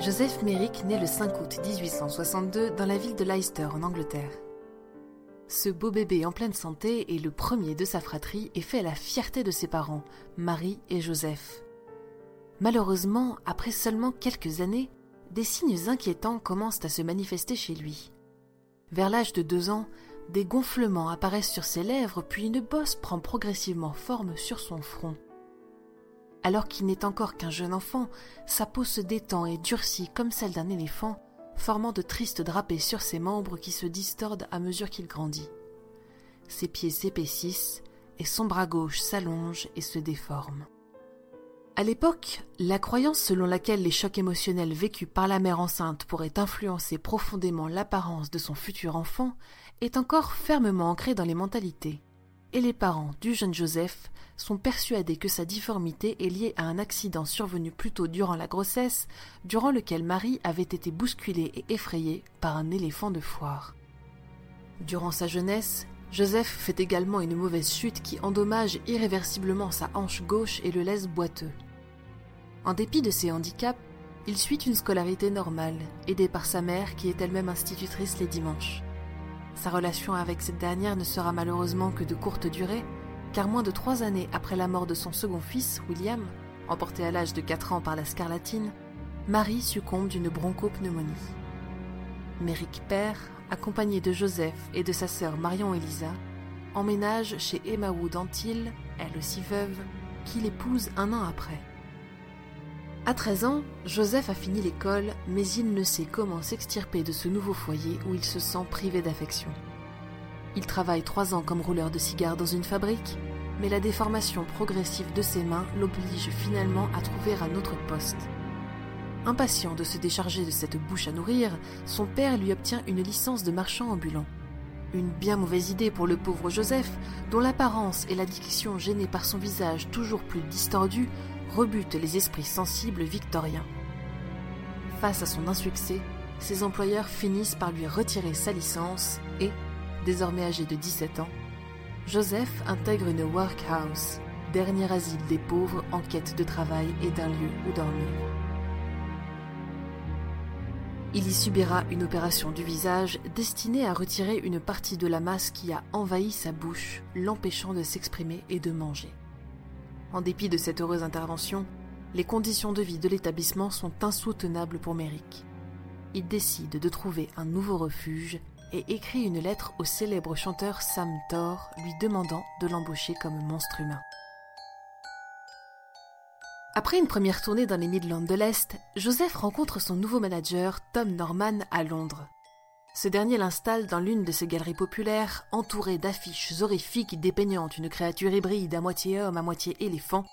Joseph Merrick naît le 5 août 1862 dans la ville de Leicester en Angleterre. Ce beau bébé en pleine santé est le premier de sa fratrie et fait la fierté de ses parents, Marie et Joseph. Malheureusement, après seulement quelques années, des signes inquiétants commencent à se manifester chez lui. Vers l'âge de deux ans, des gonflements apparaissent sur ses lèvres, puis une bosse prend progressivement forme sur son front. Alors qu'il n'est encore qu'un jeune enfant, sa peau se détend et durcit comme celle d'un éléphant, formant de tristes drapés sur ses membres qui se distordent à mesure qu'il grandit. Ses pieds s'épaississent et son bras gauche s'allonge et se déforme. À l'époque, la croyance selon laquelle les chocs émotionnels vécus par la mère enceinte pourraient influencer profondément l'apparence de son futur enfant est encore fermement ancrée dans les mentalités. Et les parents du jeune Joseph sont persuadés que sa difformité est liée à un accident survenu plus tôt durant la grossesse, durant lequel Marie avait été bousculée et effrayée par un éléphant de foire. Durant sa jeunesse, Joseph fait également une mauvaise chute qui endommage irréversiblement sa hanche gauche et le laisse boiteux. En dépit de ses handicaps, il suit une scolarité normale, aidé par sa mère qui est elle-même institutrice les dimanches. Sa relation avec cette dernière ne sera malheureusement que de courte durée, car moins de trois années après la mort de son second fils, William, emporté à l'âge de quatre ans par la scarlatine, Marie succombe d'une bronchopneumonie. Méric père, accompagné de Joseph et de sa sœur Marion Elisa, emménage chez Emma Wood elle aussi veuve, qui l'épouse un an après. À 13 ans, Joseph a fini l'école, mais il ne sait comment s'extirper de ce nouveau foyer où il se sent privé d'affection. Il travaille trois ans comme rouleur de cigares dans une fabrique, mais la déformation progressive de ses mains l'oblige finalement à trouver un autre poste. Impatient de se décharger de cette bouche à nourrir, son père lui obtient une licence de marchand ambulant. Une bien mauvaise idée pour le pauvre Joseph, dont l'apparence et la diction gênée par son visage toujours plus distordu rebute les esprits sensibles victoriens. Face à son insuccès, ses employeurs finissent par lui retirer sa licence et, désormais âgé de 17 ans, Joseph intègre une workhouse, dernier asile des pauvres en quête de travail et d'un lieu où dormir. Il y subira une opération du visage destinée à retirer une partie de la masse qui a envahi sa bouche, l'empêchant de s'exprimer et de manger. En dépit de cette heureuse intervention, les conditions de vie de l'établissement sont insoutenables pour Merrick. Il décide de trouver un nouveau refuge et écrit une lettre au célèbre chanteur Sam Thor lui demandant de l'embaucher comme monstre humain. Après une première tournée dans les Midlands de l'Est, Joseph rencontre son nouveau manager Tom Norman à Londres. Ce dernier l'installe dans l'une de ses galeries populaires, entourée d'affiches horrifiques dépeignant une créature hybride à moitié homme, à moitié éléphant,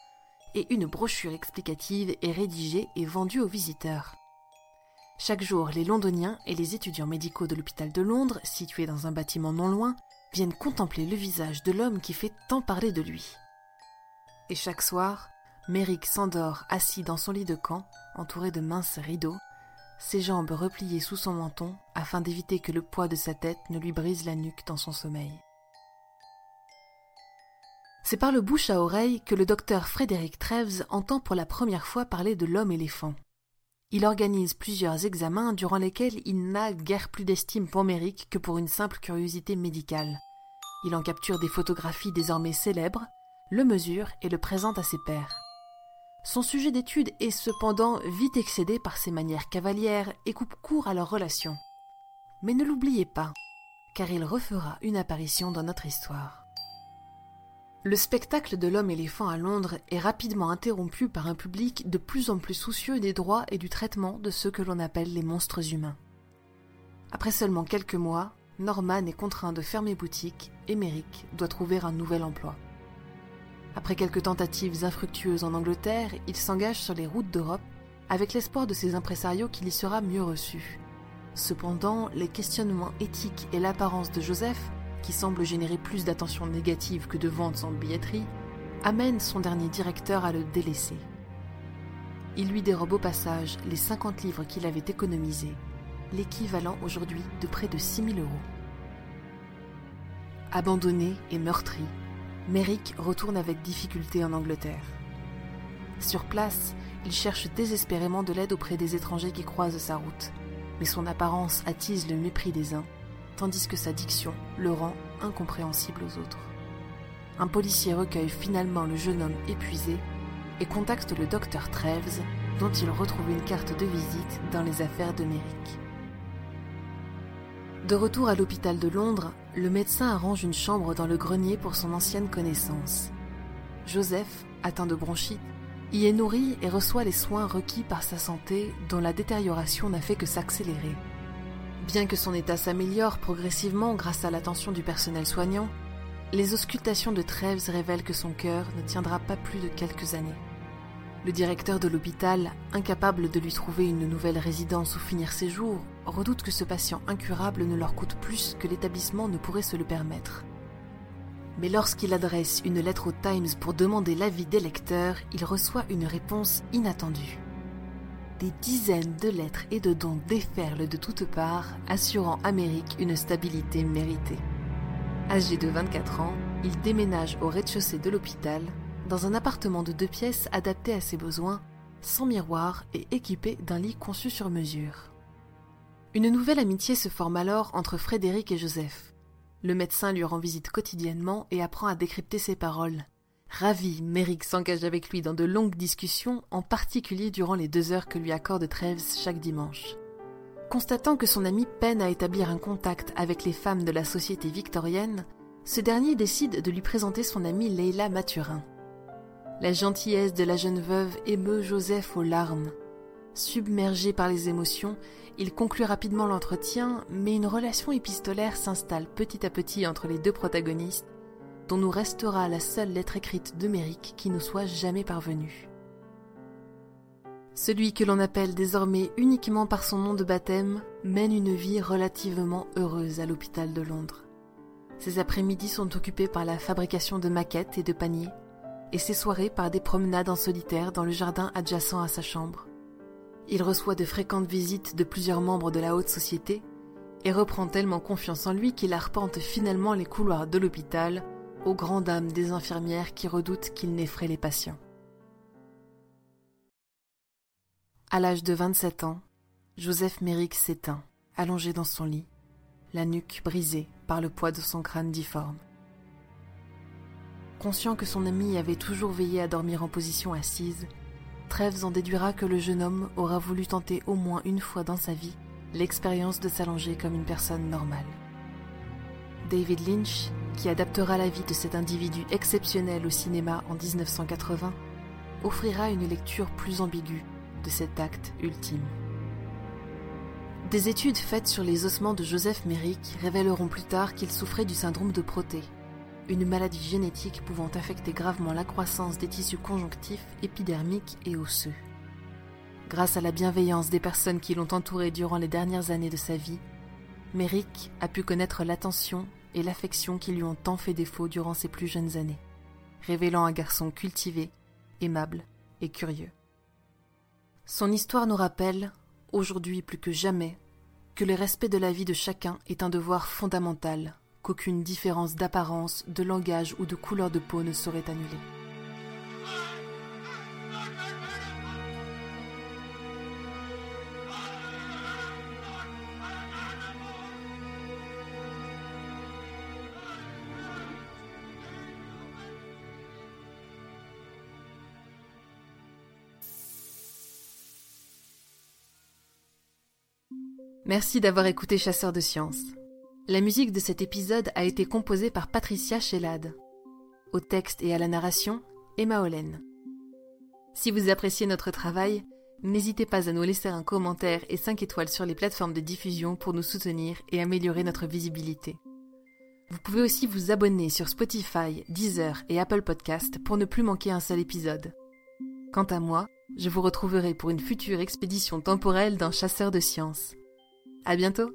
et une brochure explicative est rédigée et vendue aux visiteurs. Chaque jour, les londoniens et les étudiants médicaux de l'hôpital de Londres, situé dans un bâtiment non loin, viennent contempler le visage de l'homme qui fait tant parler de lui. Et chaque soir, Merrick s'endort assis dans son lit de camp, entouré de minces rideaux, ses jambes repliées sous son menton afin d'éviter que le poids de sa tête ne lui brise la nuque dans son sommeil. C'est par le bouche à oreille que le docteur Frédéric Treves entend pour la première fois parler de l'homme éléphant. Il organise plusieurs examens durant lesquels il n'a guère plus d'estime pour Méric que pour une simple curiosité médicale. Il en capture des photographies désormais célèbres, le mesure et le présente à ses pairs. Son sujet d'étude est cependant vite excédé par ses manières cavalières et coupe court à leur relation. Mais ne l'oubliez pas, car il refera une apparition dans notre histoire. Le spectacle de l'homme éléphant à Londres est rapidement interrompu par un public de plus en plus soucieux des droits et du traitement de ceux que l'on appelle les monstres humains. Après seulement quelques mois, Norman est contraint de fermer boutique et Merrick doit trouver un nouvel emploi. Après quelques tentatives infructueuses en Angleterre, il s'engage sur les routes d'Europe avec l'espoir de ses impresarios qu'il y sera mieux reçu. Cependant, les questionnements éthiques et l'apparence de Joseph, qui semble générer plus d'attention négative que de ventes en billetterie, amènent son dernier directeur à le délaisser. Il lui dérobe au passage les 50 livres qu'il avait économisés, l'équivalent aujourd'hui de près de 6000 euros. Abandonné et meurtri, Merrick retourne avec difficulté en Angleterre. Sur place, il cherche désespérément de l'aide auprès des étrangers qui croisent sa route. Mais son apparence attise le mépris des uns, tandis que sa diction le rend incompréhensible aux autres. Un policier recueille finalement le jeune homme épuisé et contacte le docteur Treves, dont il retrouve une carte de visite dans les affaires de Merrick. De retour à l'hôpital de Londres, le médecin arrange une chambre dans le grenier pour son ancienne connaissance. Joseph, atteint de bronchite, y est nourri et reçoit les soins requis par sa santé dont la détérioration n'a fait que s'accélérer. Bien que son état s'améliore progressivement grâce à l'attention du personnel soignant, les auscultations de Treves révèlent que son cœur ne tiendra pas plus de quelques années. Le directeur de l'hôpital, incapable de lui trouver une nouvelle résidence où finir ses jours, redoute que ce patient incurable ne leur coûte plus que l'établissement ne pourrait se le permettre. Mais lorsqu'il adresse une lettre au Times pour demander l'avis des lecteurs, il reçoit une réponse inattendue. Des dizaines de lettres et de dons déferlent de toutes parts, assurant Amérique une stabilité méritée. Âgé de 24 ans, il déménage au rez-de-chaussée de l'hôpital, dans un appartement de deux pièces adapté à ses besoins, sans miroir et équipé d'un lit conçu sur mesure. Une nouvelle amitié se forme alors entre Frédéric et Joseph. Le médecin lui rend visite quotidiennement et apprend à décrypter ses paroles. Ravi, Merrick s'engage avec lui dans de longues discussions, en particulier durant les deux heures que lui accorde Treves chaque dimanche. Constatant que son ami peine à établir un contact avec les femmes de la société victorienne, ce dernier décide de lui présenter son amie Leila Mathurin. La gentillesse de la jeune veuve émeut Joseph aux larmes. Submergé par les émotions, il conclut rapidement l'entretien, mais une relation épistolaire s'installe petit à petit entre les deux protagonistes, dont nous restera la seule lettre écrite de qui nous soit jamais parvenue. Celui que l'on appelle désormais uniquement par son nom de baptême mène une vie relativement heureuse à l'hôpital de Londres. Ses après-midi sont occupés par la fabrication de maquettes et de paniers, et ses soirées par des promenades en solitaire dans le jardin adjacent à sa chambre. Il reçoit de fréquentes visites de plusieurs membres de la haute société et reprend tellement confiance en lui qu'il arpente finalement les couloirs de l'hôpital aux grandes dames des infirmières qui redoutent qu'il n'effraie les patients. À l'âge de 27 ans, Joseph Méric s'éteint, allongé dans son lit, la nuque brisée par le poids de son crâne difforme. Conscient que son ami avait toujours veillé à dormir en position assise, Trèves en déduira que le jeune homme aura voulu tenter au moins une fois dans sa vie l'expérience de s'allonger comme une personne normale. David Lynch, qui adaptera la vie de cet individu exceptionnel au cinéma en 1980, offrira une lecture plus ambiguë de cet acte ultime. Des études faites sur les ossements de Joseph Merrick révéleront plus tard qu'il souffrait du syndrome de Proté, une maladie génétique pouvant affecter gravement la croissance des tissus conjonctifs, épidermiques et osseux. Grâce à la bienveillance des personnes qui l'ont entouré durant les dernières années de sa vie, Merrick a pu connaître l'attention et l'affection qui lui ont tant fait défaut durant ses plus jeunes années, révélant un garçon cultivé, aimable et curieux. Son histoire nous rappelle, aujourd'hui plus que jamais, que le respect de la vie de chacun est un devoir fondamental qu'aucune différence d'apparence, de langage ou de couleur de peau ne saurait annuler. Merci d'avoir écouté Chasseur de Sciences. La musique de cet épisode a été composée par Patricia Shellad. Au texte et à la narration, Emma Hollen. Si vous appréciez notre travail, n'hésitez pas à nous laisser un commentaire et 5 étoiles sur les plateformes de diffusion pour nous soutenir et améliorer notre visibilité. Vous pouvez aussi vous abonner sur Spotify, Deezer et Apple Podcast pour ne plus manquer un seul épisode. Quant à moi, je vous retrouverai pour une future expédition temporelle d'un chasseur de sciences. À bientôt!